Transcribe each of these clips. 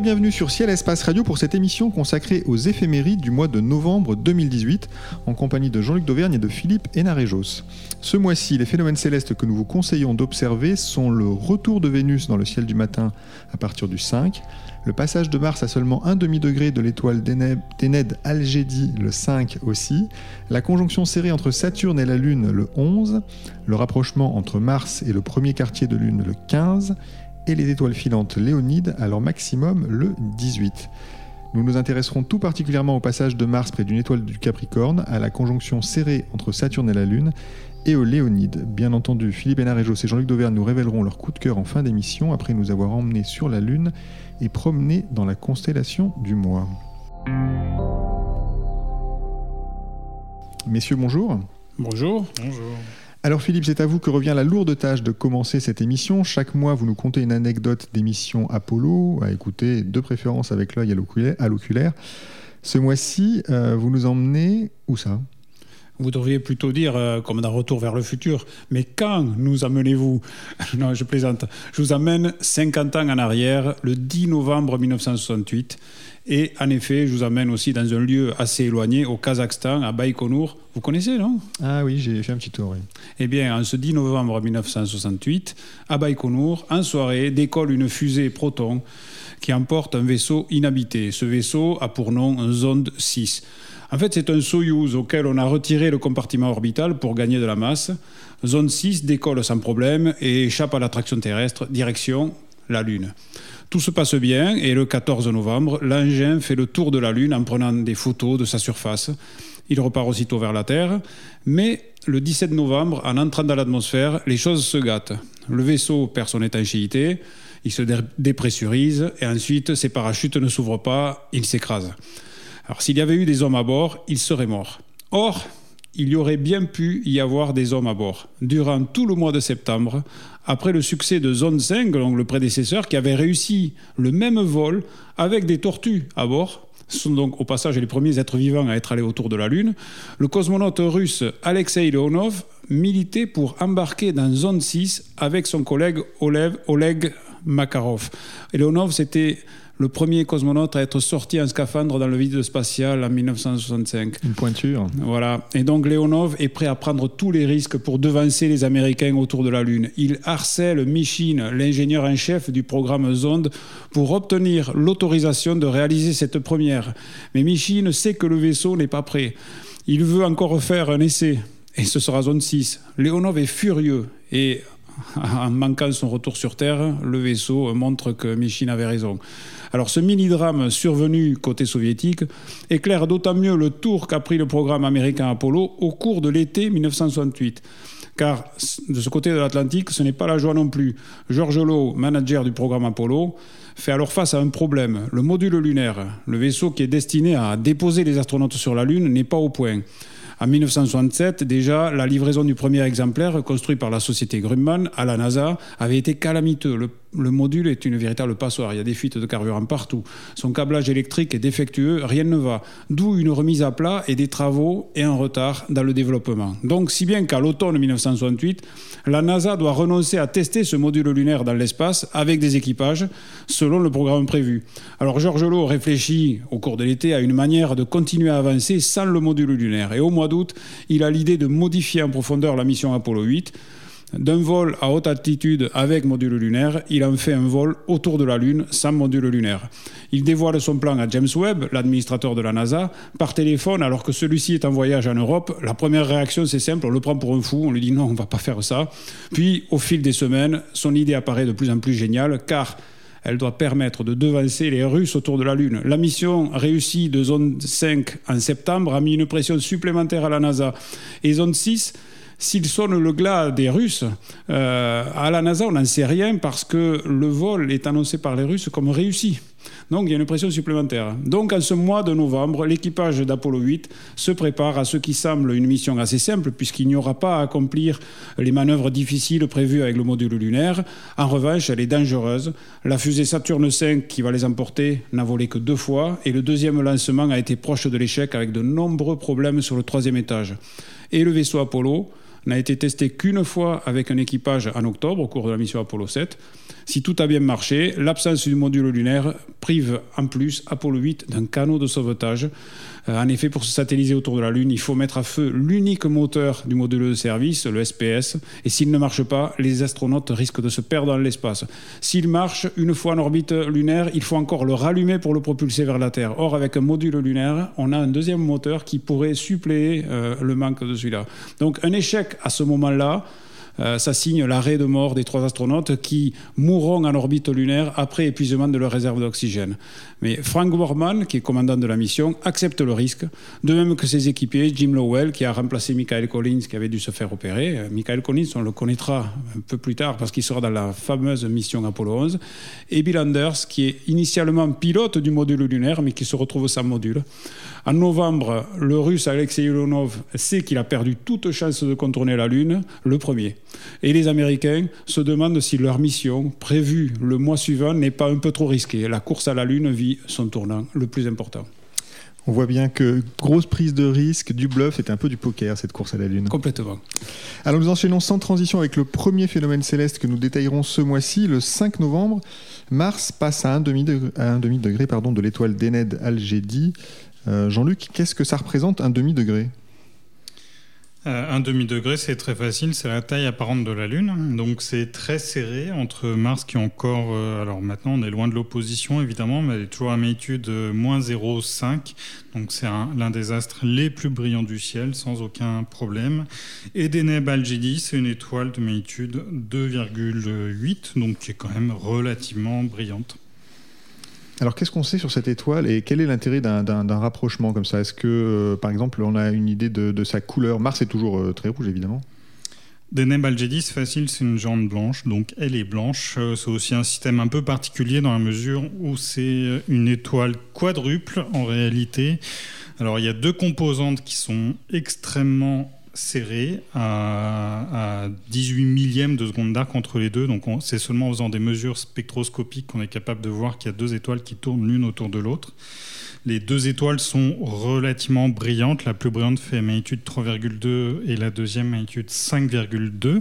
bienvenue sur Ciel Espace Radio pour cette émission consacrée aux éphémérides du mois de novembre 2018 en compagnie de Jean-Luc Dauvergne et de Philippe Hénarejos. Ce mois-ci, les phénomènes célestes que nous vous conseillons d'observer sont le retour de Vénus dans le ciel du matin à partir du 5, le passage de Mars à seulement un demi-degré de l'étoile Ténède Algédie le 5 aussi, la conjonction serrée entre Saturne et la Lune le 11, le rapprochement entre Mars et le premier quartier de Lune le 15, et les étoiles filantes Léonide à leur maximum le 18. Nous nous intéresserons tout particulièrement au passage de Mars près d'une étoile du Capricorne, à la conjonction serrée entre Saturne et la Lune, et au Léonide. Bien entendu, Philippe Hénarejos et Jean-Luc Dauvergne nous révéleront leur coup de cœur en fin d'émission, après nous avoir emmenés sur la Lune et promenés dans la constellation du mois. Messieurs, bonjour. Bonjour. Bonjour. Alors Philippe, c'est à vous que revient la lourde tâche de commencer cette émission. Chaque mois, vous nous contez une anecdote d'émission Apollo, à écouter de préférence avec l'œil à l'oculaire. Ce mois-ci, euh, vous nous emmenez où ça? Vous devriez plutôt dire, euh, comme dans Retour vers le futur, mais quand nous amenez-vous? Non, je plaisante. Je vous amène 50 ans en arrière, le 10 novembre 1968. Et en effet, je vous amène aussi dans un lieu assez éloigné, au Kazakhstan, à Baïkonour. Vous connaissez, non? Ah oui, j'ai fait un petit tour, oui. Eh bien, en ce 10 novembre 1968, à Baïkonour, en soirée, décolle une fusée Proton qui emporte un vaisseau inhabité. Ce vaisseau a pour nom Zonde 6. En fait, c'est un Soyouz auquel on a retiré le compartiment orbital pour gagner de la masse. Zone 6 décolle sans problème et échappe à l'attraction terrestre, direction la Lune. Tout se passe bien et le 14 novembre, l'engin fait le tour de la Lune en prenant des photos de sa surface. Il repart aussitôt vers la Terre, mais le 17 novembre, en entrant dans l'atmosphère, les choses se gâtent. Le vaisseau perd son étanchéité, il se dépressurise et ensuite ses parachutes ne s'ouvrent pas, il s'écrase. Alors s'il y avait eu des hommes à bord, ils seraient morts. Or, il y aurait bien pu y avoir des hommes à bord. Durant tout le mois de septembre, après le succès de Zone 5, donc le prédécesseur, qui avait réussi le même vol avec des tortues à bord, ce sont donc au passage les premiers êtres vivants à être allés autour de la Lune, le cosmonaute russe Alexei Leonov militait pour embarquer dans Zone 6 avec son collègue Oleg Makarov. Leonov, c'était le premier cosmonaute à être sorti en scaphandre dans le vide spatial en 1965. Une pointure. Voilà. Et donc Leonov est prêt à prendre tous les risques pour devancer les Américains autour de la Lune. Il harcèle Michin, l'ingénieur en chef du programme Zonde, pour obtenir l'autorisation de réaliser cette première. Mais Michin sait que le vaisseau n'est pas prêt. Il veut encore faire un essai. Et ce sera zone 6. Leonov est furieux et en manquant son retour sur Terre, le vaisseau montre que Michin avait raison. Alors ce mini-drame survenu côté soviétique éclaire d'autant mieux le tour qu'a pris le programme américain Apollo au cours de l'été 1968. Car de ce côté de l'Atlantique, ce n'est pas la joie non plus. George Lowe, manager du programme Apollo, fait alors face à un problème. Le module lunaire, le vaisseau qui est destiné à déposer les astronautes sur la Lune, n'est pas au point. En 1967, déjà, la livraison du premier exemplaire, construit par la société Grumman à la NASA, avait été calamiteux. Le, module est une véritable passoire. Il y a des fuites de carburant partout. Son câblage électrique est défectueux, rien ne va. D'où une remise à plat et des travaux et un retard dans le développement. Donc, si bien qu'à l'automne 1968, la NASA doit renoncer à tester ce module lunaire dans l'espace avec des équipages, selon le programme prévu. Alors, Georges Lowe réfléchit au cours de l'été à une manière de continuer à avancer sans le module lunaire. Et au mois d'août, il a l'idée de modifier en profondeur la mission Apollo 8. D'un vol à haute altitude avec module lunaire, il en fait un vol autour de la Lune sans module lunaire. Il dévoile son plan à James Webb, l'administrateur de la NASA, par téléphone alors que celui-ci est en voyage en Europe. La première réaction, c'est simple, on le prend pour un fou, on lui dit non, on ne va pas faire ça. Puis, au fil des semaines, son idée apparaît de plus en plus géniale car elle doit permettre de devancer les Russes autour de la Lune. La mission réussie de Zone 5 en septembre a mis une pression supplémentaire à la NASA. Et Zone 6 S'ils sonnent le glas des Russes, euh, à la NASA, on n'en sait rien parce que le vol est annoncé par les Russes comme réussi. Donc il y a une pression supplémentaire. Donc en ce mois de novembre, l'équipage d'Apollo 8 se prépare à ce qui semble une mission assez simple puisqu'il n'y aura pas à accomplir les manœuvres difficiles prévues avec le module lunaire. En revanche, elle est dangereuse. La fusée Saturne V qui va les emporter n'a volé que deux fois et le deuxième lancement a été proche de l'échec avec de nombreux problèmes sur le troisième étage. Et le vaisseau Apollo n'a été testé qu'une fois avec un équipage en octobre au cours de la mission Apollo 7. Si tout a bien marché, l'absence du module lunaire prive en plus Apollo 8 d'un canot de sauvetage. Euh, en effet, pour se satelliser autour de la Lune, il faut mettre à feu l'unique moteur du module de service, le SPS, et s'il ne marche pas, les astronautes risquent de se perdre dans l'espace. S'il marche une fois en orbite lunaire, il faut encore le rallumer pour le propulser vers la Terre. Or, avec un module lunaire, on a un deuxième moteur qui pourrait suppléer euh, le manque de celui-là. Donc un échec à ce moment-là, ça signe l'arrêt de mort des trois astronautes qui mourront en orbite lunaire après épuisement de leur réserve d'oxygène. Mais Frank Borman, qui est commandant de la mission, accepte le risque, de même que ses équipiers, Jim Lowell, qui a remplacé Michael Collins, qui avait dû se faire opérer. Euh, Michael Collins, on le connaîtra un peu plus tard parce qu'il sera dans la fameuse mission Apollo 11. Et Bill Anders, qui est initialement pilote du module lunaire, mais qui se retrouve sans module. En novembre, le russe Alexei Ulonov sait qu'il a perdu toute chance de contourner la Lune, le premier. Et les Américains se demandent si leur mission, prévue le mois suivant, n'est pas un peu trop risquée. La course à la Lune vit son tournant le plus important. On voit bien que grosse prise de risque, du bluff, c'était un peu du poker cette course à la Lune. Complètement. Alors nous enchaînons sans transition avec le premier phénomène céleste que nous détaillerons ce mois-ci, le 5 novembre. Mars passe à un demi-degré demi de l'étoile Deneb Algédi. Euh, Jean-Luc, qu'est-ce que ça représente un demi-degré euh, un demi-degré, c'est très facile, c'est la taille apparente de la Lune. Donc c'est très serré entre Mars qui est encore... Euh, alors maintenant on est loin de l'opposition évidemment, mais elle est toujours à magnitude moins 0,5. Donc c'est l'un des astres les plus brillants du ciel sans aucun problème. Et Deneb Algedi, c'est une étoile de magnitude 2,8, donc qui est quand même relativement brillante. Alors qu'est-ce qu'on sait sur cette étoile et quel est l'intérêt d'un rapprochement comme ça? Est-ce que, euh, par exemple, on a une idée de, sa couleur? Mars est toujours euh, très rouge, évidemment. Deneb Algedi, c'est facile, c'est une géante blanche, donc elle est blanche. Euh, c'est aussi un système un peu particulier dans la mesure où c'est une étoile quadruple en réalité. Alors il y a deux composantes qui sont extrêmement serré à, 18 millièmes de seconde d'arc entre les deux. Donc c'est seulement en faisant des mesures spectroscopiques qu'on est capable de voir qu'il y a deux étoiles qui tournent l'une autour de l'autre. Les deux étoiles sont relativement brillantes. La plus brillante fait magnitude 3,2 et la deuxième magnitude 5,2.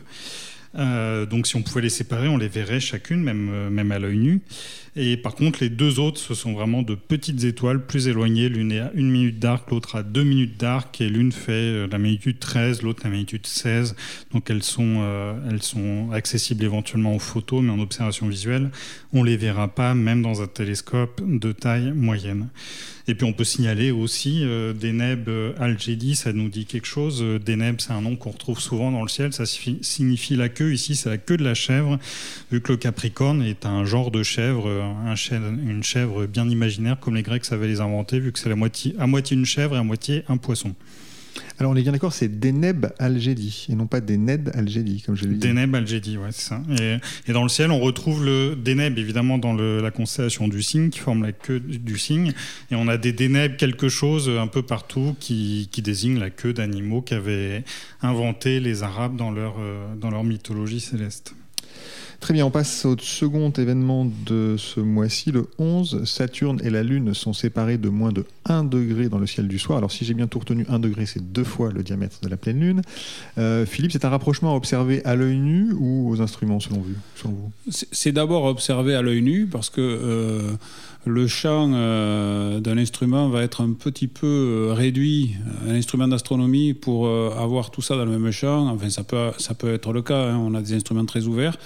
Euh, donc si on pouvait les séparer, on les verrait chacune, même, euh, même à l'œil nu. Et par contre, les deux autres, ce sont vraiment de petites étoiles plus éloignées. L'une est à une minute d'arc, l'autre à deux minutes d'arc, et l'une fait euh, la magnitude 13, l'autre la magnitude 16. Donc elles sont, elles sont accessibles éventuellement aux photos, mais en observation visuelle, on les verra pas, même dans un télescope de taille moyenne. Et puis on peut signaler aussi euh, Deneb Algedi, ça nous dit quelque chose. Deneb, c'est un nom qu'on retrouve souvent dans le ciel, ça signifie la queue. Ici, c'est la queue de la chèvre, vu que le Capricorne est un genre de chèvre un une chèvre bien imaginaire, comme les Grecs savaient les inventer, vu que c'est à moitié une chèvre et à moitié un poisson. Alors on est bien d'accord, c'est Deneb Algedi et non pas Deneb Algedi, comme je l'ai dit. Deneb Algedi, ouais, c'est ça. Et, dans le ciel, on retrouve le Deneb évidemment dans la constellation du cygne qui forme la queue du cygne. Et on a des Deneb quelque chose un peu partout qui, désignent la queue d'animaux qu'avaient inventé les Arabes dans leur, euh, dans leur mythologie céleste. Très bien, on passe au second événement de ce mois-ci, le 11. Saturne et la Lune sont séparés de moins de 1 degré dans le ciel du soir. Alors si j'ai bien tout retenu, 1 degré, c'est deux fois le diamètre de la pleine Lune. Euh, Philippe, c'est un rapprochement à observer à l'œil nu ou aux instruments selon, vous, C'est d'abord observé à l'œil nu parce que... Euh, le champ euh, d'un instrument va être un petit peu réduit, un instrument d'astronomie, pour avoir tout ça dans le même champ. Enfin, ça peut, ça peut être le cas, hein. on a des instruments très ouverts.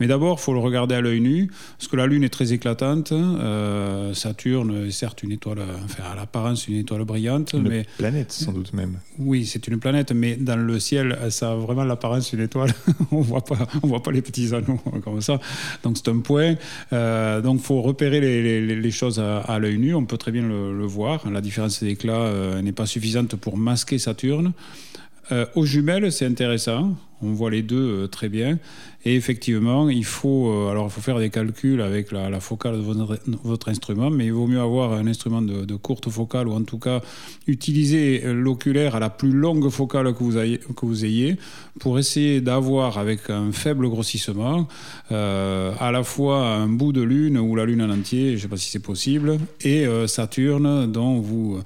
Mais d'abord, il faut le regarder à l'œil nu, parce que la Lune est très éclatante. Euh, Saturne est certes une étoile, enfin à l'apparence une étoile brillante. Une mais... planète, sans doute même. Oui, c'est une planète, mais dans le ciel, ça a vraiment l'apparence d'une étoile. on voit pas, on voit pas les petits anneaux comme ça. Donc c'est un point. Euh, donc il faut repérer les, les, choses à, l'œil nu. On peut très bien le, voir. La différence d'éclat euh, n'est pas suffisante pour masquer Saturne. Euh, aux jumelles, c'est intéressant. On voit les deux très bien. Et effectivement, il faut, euh, alors faire des calculs avec la, focale de votre, instrument, mais il vaut mieux avoir un instrument de, courte focale ou en tout cas utiliser l'oculaire à la plus longue focale que vous, ayez, pour essayer d'avoir avec un faible grossissement euh, à la fois un bout de lune ou la lune en entier, je ne sais pas si c'est possible, et euh, Saturne dont vous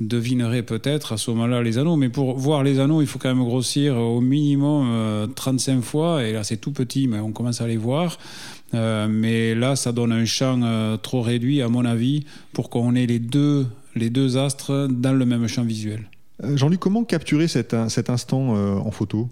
devinerez peut-être à ce moment-là les anneaux. Mais pour voir les anneaux, il faut quand même grossir au minimum 35 fois, et là c'est tout petit, mais on commence à les voir. Euh, mais là, ça donne un champ euh, trop réduit, à mon avis, pour qu'on ait les deux, les deux astres dans le même champ visuel. Euh, Jean-Luc, comment capturer cet, cet instant en photo?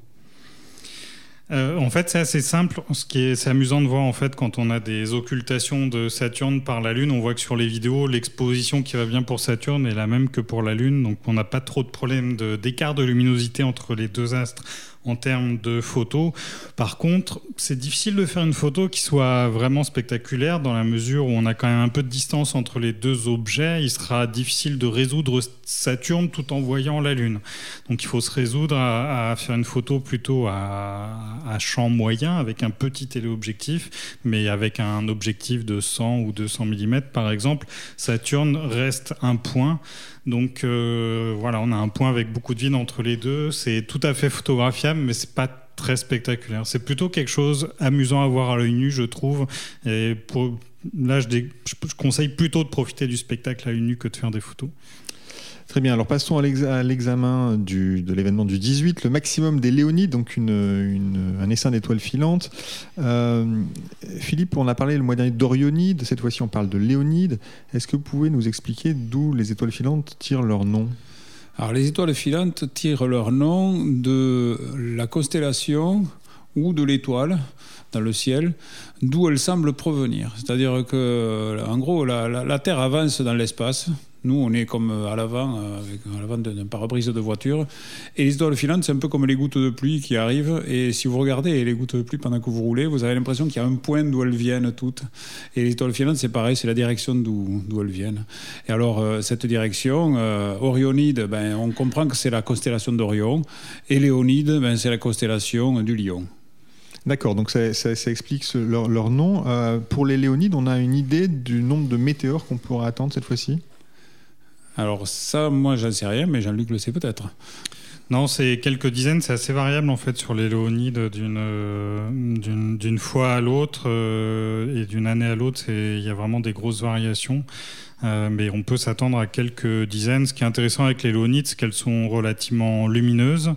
En fait, c'est assez simple. Ce qui est, c'est amusant de voir en fait quand on a des occultations de Saturne par la Lune, on voit que sur les vidéos, l'exposition qui va bien pour Saturne est la même que pour la Lune, donc on n'a pas trop de problème d'écart de luminosité entre les deux astres en termes de photos. Par contre, c'est difficile de faire une photo qui soit vraiment spectaculaire dans la mesure où on a quand même un peu de distance entre les deux objets. Il sera difficile de résoudre Saturne tout en voyant la Lune. Donc il faut se résoudre à, faire une photo plutôt à, champ moyen avec un petit téléobjectif, mais avec un objectif de 100 ou 200 mm par exemple. Saturne reste un point. Donc euh, voilà, on a un point avec beaucoup de vide entre les deux. C'est tout à fait photographiable, mais c'est pas très spectaculaire. C'est plutôt quelque chose amusant à voir à l'œil nu, je trouve. Et pour, là, je, je, conseille plutôt de profiter du spectacle à l'œil nu que de faire des photos. Très bien, alors passons à l'examen de l'événement du 18, le maximum des Léonides, donc un essaim d'étoiles filantes. Euh, Philippe, on a parlé le mois dernier d'Orionides, cette fois-ci on parle de Léonides. Est-ce que vous pouvez nous expliquer d'où les étoiles filantes tirent leur nom? Alors les étoiles filantes tirent leur nom de la constellation ou de l'étoile dans le ciel, d'où elles semblent provenir. C'est-à-dire que, en gros, la Terre avance dans l'espace, nous, on est comme à l'avant, euh, à l'avant d'un pare-brise de voiture. Et les étoiles filantes, c'est un peu comme les gouttes de pluie qui arrivent. Et si vous regardez les gouttes de pluie pendant que vous roulez, vous avez l'impression qu'il y a un point d'où elles viennent toutes. Et les étoiles filantes, c'est pareil, c'est la direction d'où elles viennent. Et alors, euh, cette direction, euh, Orionide, ben, on comprend que c'est la constellation d'Orion. Et Léonide, ben, c'est la constellation du Lion. D'accord, donc ça, explique leur, leur, nom. pour les Léonides, on a une idée du nombre de météores qu'on pourra attendre cette fois-ci? Alors ça, moi, j'en sais rien, mais Jean-Luc le sait peut-être. Non, c'est quelques dizaines, c'est assez variable en fait sur les Léonides d'une d'une fois à l'autre euh, et d'une année à l'autre. Il y a vraiment des grosses variations. Euh, mais on peut s'attendre à quelques dizaines. Ce qui est intéressant avec les Léonides, c'est qu'elles sont relativement lumineuses.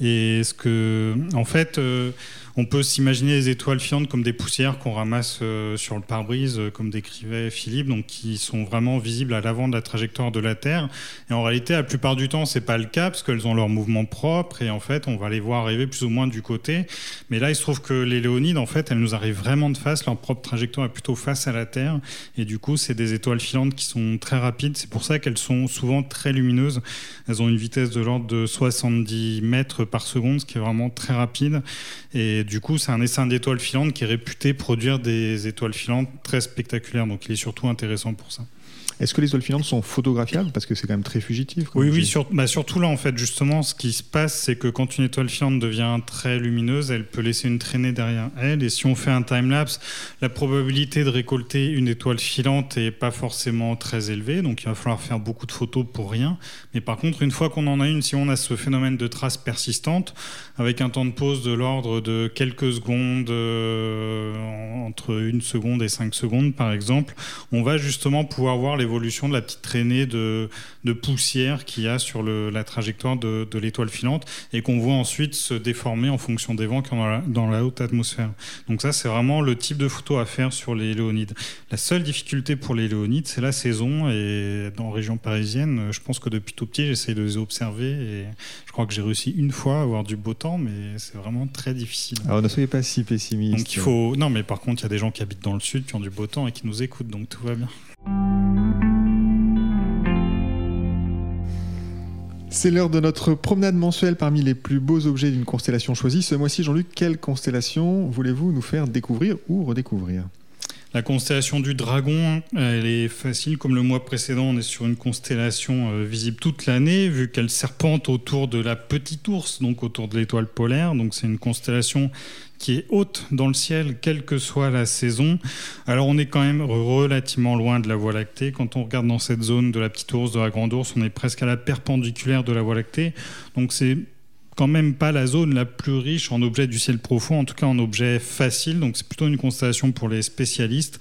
Et ce que, en fait, euh, on peut s'imaginer les étoiles filantes comme des poussières qu'on ramasse euh, sur le pare-brise, euh, comme décrivait Philippe, donc qui sont vraiment visibles à l'avant de la trajectoire de la Terre. Et en réalité, la plupart du temps, c'est pas le cas parce qu'elles ont leur mouvement propre et en fait, on va les voir arriver plus ou moins du côté. Mais là, il se trouve que les Léonides, en fait, elles nous arrivent vraiment de face. Leur propre trajectoire est plutôt face à la Terre et du coup, c'est des étoiles filantes qui sont très rapides. C'est pour ça qu'elles sont souvent très lumineuses. Elles ont une vitesse de l'ordre de 70 mètres par seconde, ce qui est vraiment très rapide. Et du coup, c'est un essaim d'étoiles filantes qui est réputé produire des étoiles filantes très spectaculaires. Donc il est surtout intéressant pour ça. Est-ce que les étoiles filantes sont photographiables? Parce que c'est quand même très fugitif. Oui, oui, bah, surtout là, en fait, justement, ce qui se passe, c'est que quand une étoile filante devient très lumineuse, elle peut laisser une traînée derrière elle. Et si on fait un time-lapse, la probabilité de récolter une étoile filante n'est pas forcément très élevée. Donc il va falloir faire beaucoup de photos pour rien. Mais par contre, une fois qu'on en a une, si on a ce phénomène de traces persistantes, avec un temps de pause de l'ordre de quelques secondes, euh, entre une seconde et cinq secondes, par exemple, on va justement pouvoir voir les de la petite traînée de, poussière qu'il y a sur la trajectoire de, l'étoile filante et qu'on voit ensuite se déformer en fonction des vents qu'il y a dans la, haute atmosphère. Donc ça, c'est vraiment le type de photo à faire sur les Léonides. La seule difficulté pour les Léonides, c'est la saison et dans la région parisienne, je pense que depuis tout petit, j'essaye de les observer et je crois que j'ai réussi une fois à avoir du beau temps, mais c'est vraiment très difficile. Alors ne soyez pas si pessimiste. Donc il faut... Non, mais par contre, il y a des gens qui habitent dans le sud, qui ont du beau temps et qui nous écoutent, donc tout va bien. C'est l'heure de notre promenade mensuelle parmi les plus beaux objets d'une constellation choisie. Ce mois-ci, Jean-Luc, quelle constellation voulez-vous nous faire découvrir ou redécouvrir? La constellation du dragon, elle est facile. Comme le mois précédent, on est sur une constellation euh, visible toute l'année, vu qu'elle serpente autour de la petite ours, donc autour de l'étoile polaire. Donc c'est une constellation qui est haute dans le ciel, quelle que soit la saison. Alors on est quand même relativement loin de la Voie lactée. Quand on regarde dans cette zone de la petite ours, de la grande ours, on est presque à la perpendiculaire de la Voie lactée. Donc c'est quand même pas la zone la plus riche en objets du ciel profond, en tout cas en objets faciles. Donc c'est plutôt une constellation pour les spécialistes.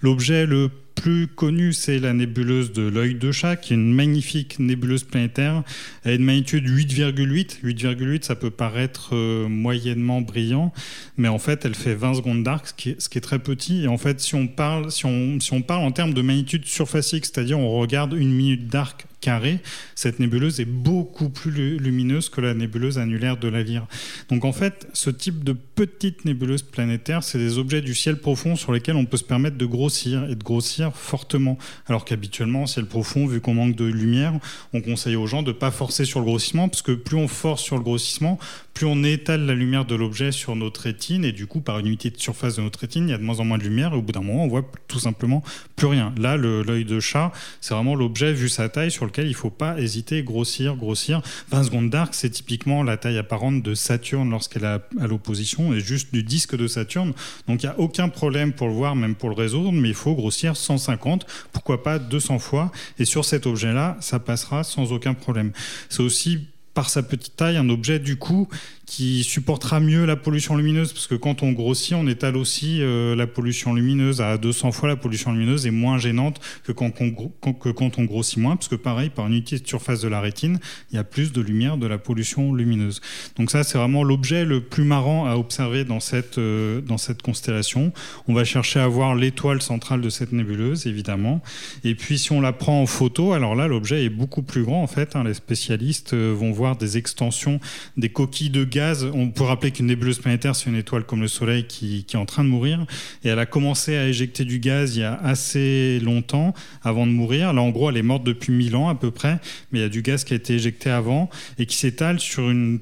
L'objet le plus connue, c'est la nébuleuse de l'œil de chat, qui est une magnifique nébuleuse planétaire. Elle a une magnitude 8,8. 8,8, ça peut paraître euh, moyennement brillant, mais en fait, elle fait 20 secondes d'arc, ce, qui est, très petit. Et en fait, si on parle, si on, si on parle en termes de magnitude surfacique, c'est-à-dire on regarde une minute d'arc carré, cette nébuleuse est beaucoup plus lumineuse que la nébuleuse annulaire de la Lyre. Donc en fait, ce type de petite nébuleuse planétaire, c'est des objets du ciel profond sur lesquels on peut se permettre de grossir et de grossir fortement. Alors qu'habituellement, ciel profond, vu qu'on manque de lumière, on conseille aux gens de ne pas forcer sur le grossissement, parce que plus on force sur le grossissement, plus on étale la lumière de l'objet sur notre rétine, et du coup, par une unité de surface de notre rétine, il y a de moins en moins de lumière, et au bout d'un moment, on voit tout simplement plus rien. Là, l'œil de chat, c'est vraiment l'objet vu sa taille sur lequel il ne faut pas hésiter, grossir, grossir. 20 secondes d'arc, c'est typiquement la taille apparente de Saturne lorsqu'elle est à l'opposition, et juste du disque de Saturne. Donc il n'y a aucun problème pour le voir, même pour le résoudre, mais il faut grossir 150, pourquoi pas 200 fois, et sur cet objet-là, ça passera sans aucun problème. C'est aussi par sa petite taille, un objet du coup qui supportera mieux la pollution lumineuse, parce que quand on grossit, on étale aussi euh, la pollution lumineuse à 200 fois la pollution lumineuse est moins gênante que quand, on, grossit moins, parce que pareil, par unité de surface de la rétine, il y a plus de lumière de la pollution lumineuse. Donc ça, c'est vraiment l'objet le plus marrant à observer dans cette, euh, dans cette constellation. On va chercher à voir l'étoile centrale de cette nébuleuse, évidemment. Et puis si on la prend en photo, alors là, l'objet est beaucoup plus grand, en fait. Hein. Les spécialistes euh, vont voir des extensions, des coquilles de gaz on peut rappeler qu'une nébuleuse planétaire, c'est une étoile comme le Soleil qui, est en train de mourir. Et elle a commencé à éjecter du gaz il y a assez longtemps avant de mourir. Là, en gros, elle est morte depuis 1000 ans à peu près, mais il y a du gaz qui a été éjecté avant et qui s'étale sur une,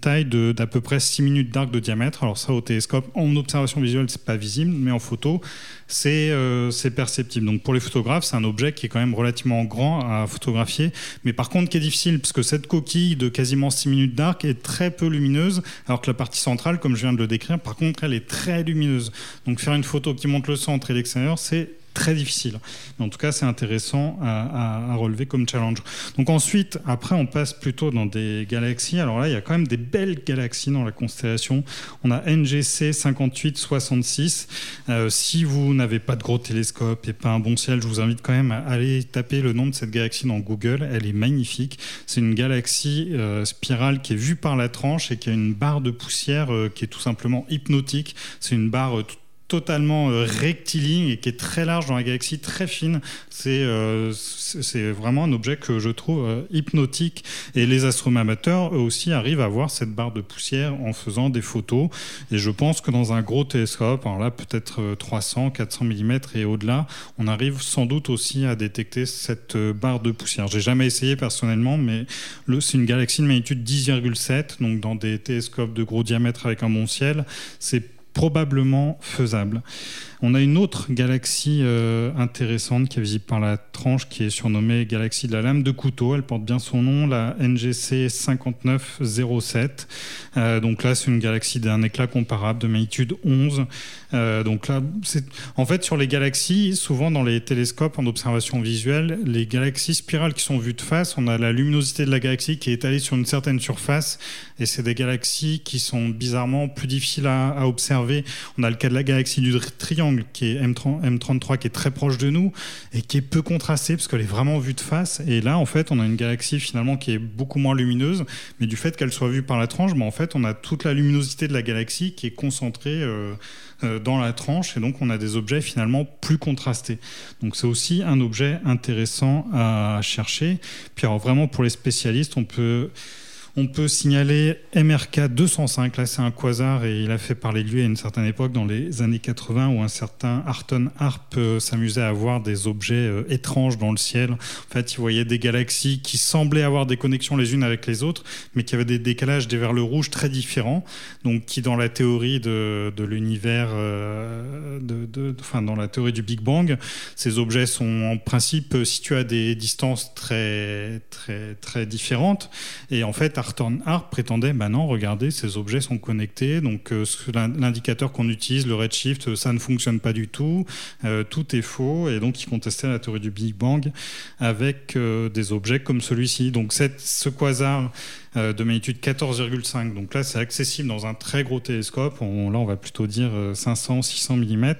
taille d'à peu près 6 minutes d'arc de diamètre. Alors ça, au télescope, en observation visuelle, c'est pas visible, mais en photo, c'est perceptible. Donc pour les photographes, c'est un objet qui est quand même relativement grand à photographier, mais par contre qui est difficile, parce que cette coquille de quasiment 6 minutes d'arc est très peu lumineuse, alors que la partie centrale, comme je viens de le décrire, par contre, elle est très lumineuse. Donc faire une photo qui montre le centre et l'extérieur, c'est très difficile. En tout cas, c'est intéressant à, relever comme challenge. Donc ensuite, après, on passe plutôt dans des galaxies. Alors là, il y a quand même des belles galaxies dans la constellation. On a NGC 5866. Euh, si vous n'avez pas de gros télescope et pas un bon ciel, je vous invite quand même à aller taper le nom de cette galaxie dans Google. Elle est magnifique. C'est une galaxie euh, spirale qui est vue par la tranche et qui a une barre de poussière euh, qui est tout simplement hypnotique. C'est une barre toute totalement euh, rectiligne et qui est très large dans la galaxie, très fine. C'est euh, vraiment un objet que je trouve euh, hypnotique. Et les astronomes amateurs, eux aussi, arrivent à voir cette barre de poussière en faisant des photos. Et je pense que dans un gros télescope, alors là, peut-être 300, 400 mm et au-delà, on arrive sans doute aussi à détecter cette barre de poussière. J'ai jamais essayé personnellement, mais c'est une galaxie de magnitude 10,7, donc dans des télescopes de gros diamètre avec un bon ciel, c'est probablement faisable. On a une autre galaxie euh, intéressante qui est visible par la tranche, qui est surnommée galaxie de la lame de couteau. Elle porte bien son nom, la NGC 5907. Euh, donc là, c'est une galaxie d'un éclat comparable de magnitude 11. Euh, donc là, en fait sur les galaxies, souvent dans les télescopes en observation visuelle, les galaxies spirales qui sont vues de face, on a la luminosité de la galaxie qui est étalée sur une certaine surface, et c'est des galaxies qui sont bizarrement plus difficiles à, observer. On a le cas de la galaxie du triangle qui est M30, M33 qui est très proche de nous et qui est peu contrasté parce qu'elle est vraiment vue de face. Et là, en fait, on a une galaxie finalement qui est beaucoup moins lumineuse, mais du fait qu'elle soit vue par la tranche, ben, en fait, on a toute la luminosité de la galaxie qui est concentrée. Euh, euh, dans la tranche et donc on a des objets finalement plus contrastés. Donc c'est aussi un objet intéressant à chercher. Puis alors vraiment pour les spécialistes, on peut On peut signaler MRK 205, là c'est un quasar et il a fait parler de lui à une certaine époque dans les années 80 où un certain Arton Harp euh, s'amusait à voir des objets euh, étranges dans le ciel. En fait, il voyait des galaxies qui semblaient avoir des connexions les unes avec les autres, mais qui avaient des décalages des vers le rouge très différents, donc qui dans la théorie de, l'univers, euh, enfin dans la théorie du Big Bang, ces objets sont en principe situés à des distances très très très différentes. Et en fait Arton Harp prétendait, bah non, regardez, ces objets sont connectés, donc euh, l'indicateur qu'on utilise, le redshift, ça ne fonctionne pas du tout, euh, tout est faux, et donc il contestait la théorie du Big Bang avec euh, des objets comme celui-ci. Donc ce quasar euh, de magnitude 14,5. Donc là, c'est accessible dans un très gros télescope. là, on va plutôt dire 500, 600 mm.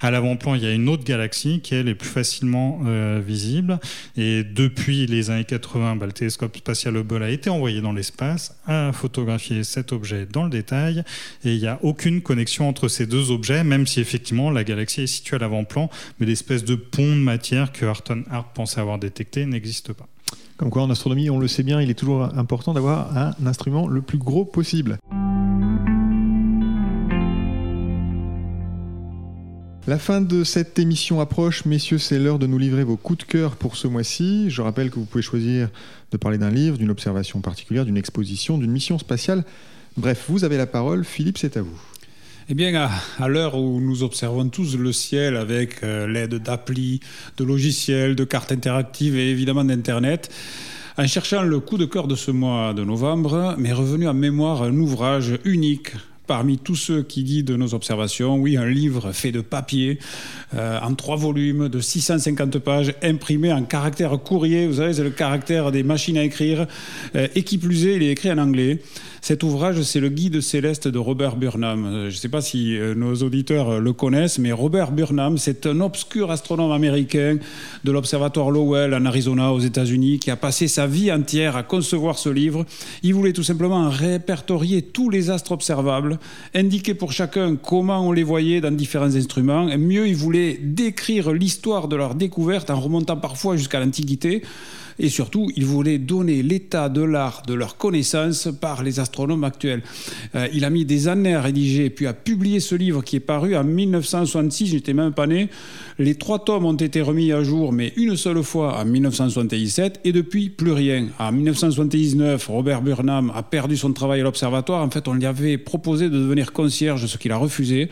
À l'avant-plan, il y a une autre galaxie qui, elle, est plus facilement euh, visible. Et depuis les années 80, bah, le télescope spatial Hubble a été envoyé dans l'espace, a photographié cet objet dans le détail. Et il n'y a aucune connexion entre ces deux objets, même si effectivement la galaxie est située à l'avant-plan. Mais l'espèce de pont de matière que Harton Harp pensait avoir détecté n'existe pas. Comme quoi, en astronomie, on le sait bien, il est toujours important d'avoir un instrument le plus gros possible. La fin de cette émission approche, messieurs, c'est l'heure de nous livrer vos coups de cœur pour ce mois-ci. Je rappelle que vous pouvez choisir de parler d'un livre, d'une observation particulière, d'une exposition, d'une mission spatiale. Bref, vous avez la parole. Philippe, c'est à vous. Eh bien, à, l'heure où nous observons tous le ciel avec euh, l'aide d'applis, de logiciels, de cartes interactives et évidemment d'Internet, en cherchant le coup de cœur de ce mois de novembre, m'est revenu en mémoire un ouvrage unique parmi tous ceux qui guident nos observations. Oui, un livre fait de papier, euh, en trois volumes, de 650 pages, imprimé en caractère courrier. Vous savez, c'est le caractère des machines à écrire. Euh, et qui plus est, il est écrit en anglais. Cet ouvrage, c'est le guide céleste de Robert Burnham. Euh, je ne sais pas si nos auditeurs le connaissent, mais Robert Burnham, c'est un obscur astronome américain de l'observatoire Lowell en Arizona aux États-Unis qui a passé sa vie entière à concevoir ce livre. Il voulait tout simplement répertorier tous les astres observables, indiquer pour chacun comment on les voyait dans différents instruments. Et mieux, il voulait décrire l'histoire de leur découverte en remontant parfois jusqu'à l'Antiquité. Et surtout, il voulait donner l'état de l'art de leur connaissance par les astronomes actuels. Euh, il a mis des années à rédiger, puis à publier ce livre qui est paru en 1966, j'étais même pas né. Les trois tomes ont été remis à jour, mais une seule fois en 1977, et depuis, plus rien. En 1979, Robert Burnham a perdu son travail à l'observatoire. En fait, on lui avait proposé de devenir concierge, ce qu'il a refusé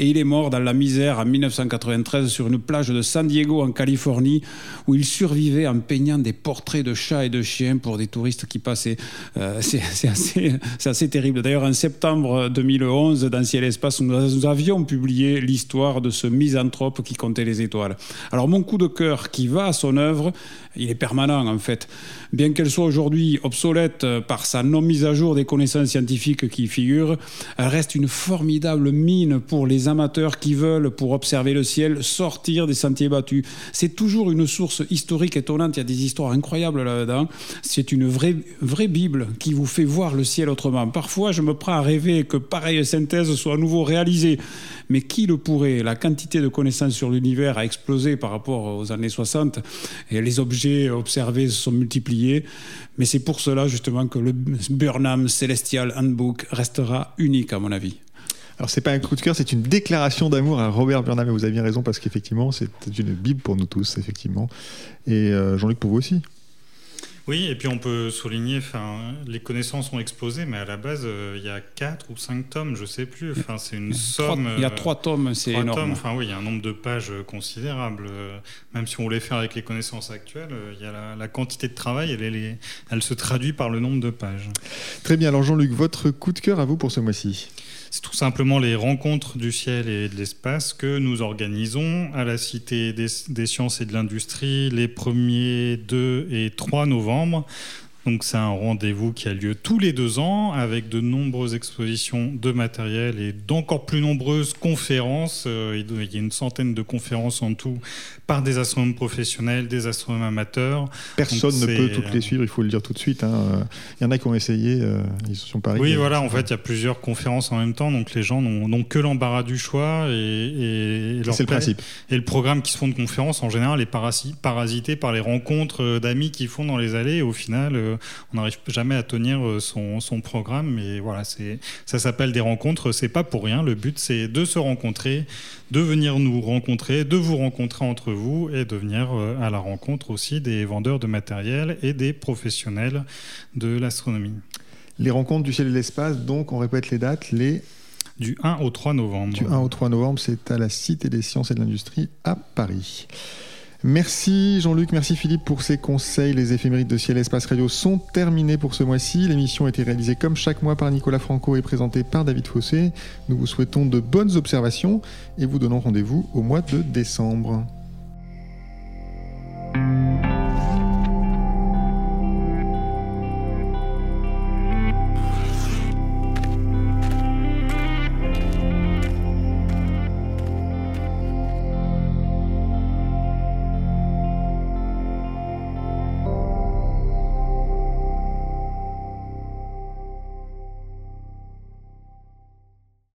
et il est mort dans la misère en 1993 sur une plage de San Diego en Californie où il survivait en peignant des portraits de chats et de chiens pour des touristes qui passaient. Euh, c'est assez, terrible. D'ailleurs, en septembre 2011, dans Ciel Espace, nous avions publié l'histoire de ce misanthrope qui comptait les étoiles. Alors mon coup de cœur qui va à son œuvre, il est permanent en fait. Bien qu'elle soit aujourd'hui obsolète par sa non mise à jour des connaissances scientifiques qui y figurent, elle reste une formidable mine pour les amateurs qui veulent, pour observer le ciel, sortir des sentiers battus. C'est toujours une source historique étonnante, il y a des histoires incroyables là-dedans. C'est une vraie, vraie Bible qui vous fait voir le ciel autrement. Parfois, je me prends à rêver que pareille synthèse soit à nouveau réalisée. Mais qui le pourrait? La quantité de connaissances sur l'univers a explosé par rapport aux années 60 et les objets observés se sont multipliés. Mais c'est pour cela justement que le Burnham Celestial Handbook restera unique à mon avis. Alors c'est pas un coup de cœur, c'est une déclaration d'amour à Robert Burnham et vous avez bien raison parce qu'effectivement c'est une bible pour nous tous effectivement et euh, Jean-Luc pour vous aussi. Oui, et puis on peut souligner, enfin, les connaissances ont explosé, mais à la base, euh, il y a 4 ou 5 tomes, je sais plus. Enfin, c'est une somme. il y a 3 tomes, c'est énorme. enfin, oui, il y a un nombre de pages considérable. Même si on voulait faire avec les connaissances actuelles, il y a la, quantité de travail, elle, elle se traduit par le nombre de pages. Très bien, alors Jean-Luc, votre coup de cœur à vous pour ce mois-ci? C'est tout simplement les rencontres du ciel et de l'espace que nous organisons à la Cité des, Sciences et de l'Industrie les 1er, 2 et 3 novembre donc c'est un rendez-vous qui a lieu tous les deux ans avec de nombreuses expositions de matériel et d'encore plus nombreuses conférences. Euh, il y a une centaine de conférences en tout par des astronomes professionnels, des astronomes amateurs. Personne ne peut toutes les suivre, il faut le dire tout de suite. Hein. Il y en a qui ont essayé, euh, ils se sont pas Oui, voilà, en fait, il y a plusieurs conférences en même temps, donc les gens n'ont que l'embarras du choix et, c'est le principe. Et le programme qui se font de conférences en général est parasité par les rencontres d'amis qui font dans les allées. Et au final on n'arrive jamais à tenir son, son programme. Mais voilà, ça s'appelle des rencontres. C'est pas pour rien. Le but, c'est de se rencontrer, de venir nous rencontrer, de vous rencontrer entre vous et de venir à la rencontre aussi des vendeurs de matériel et des professionnels de l'astronomie. Les rencontres du ciel et de l'espace, donc on répète les dates, les du 1 au 3 novembre. Du 1 au 3 novembre, c'est à la Cité des sciences et de l'industrie à Paris. Merci Jean-Luc, merci Philippe pour ces conseils. Les éphémérides de Ciel Espace Radio sont terminés pour ce mois-ci. L'émission a été réalisée comme chaque mois par Nicolas Franco et présentée par David Fossé. Nous vous souhaitons de bonnes observations et vous donnons rendez-vous au mois de décembre.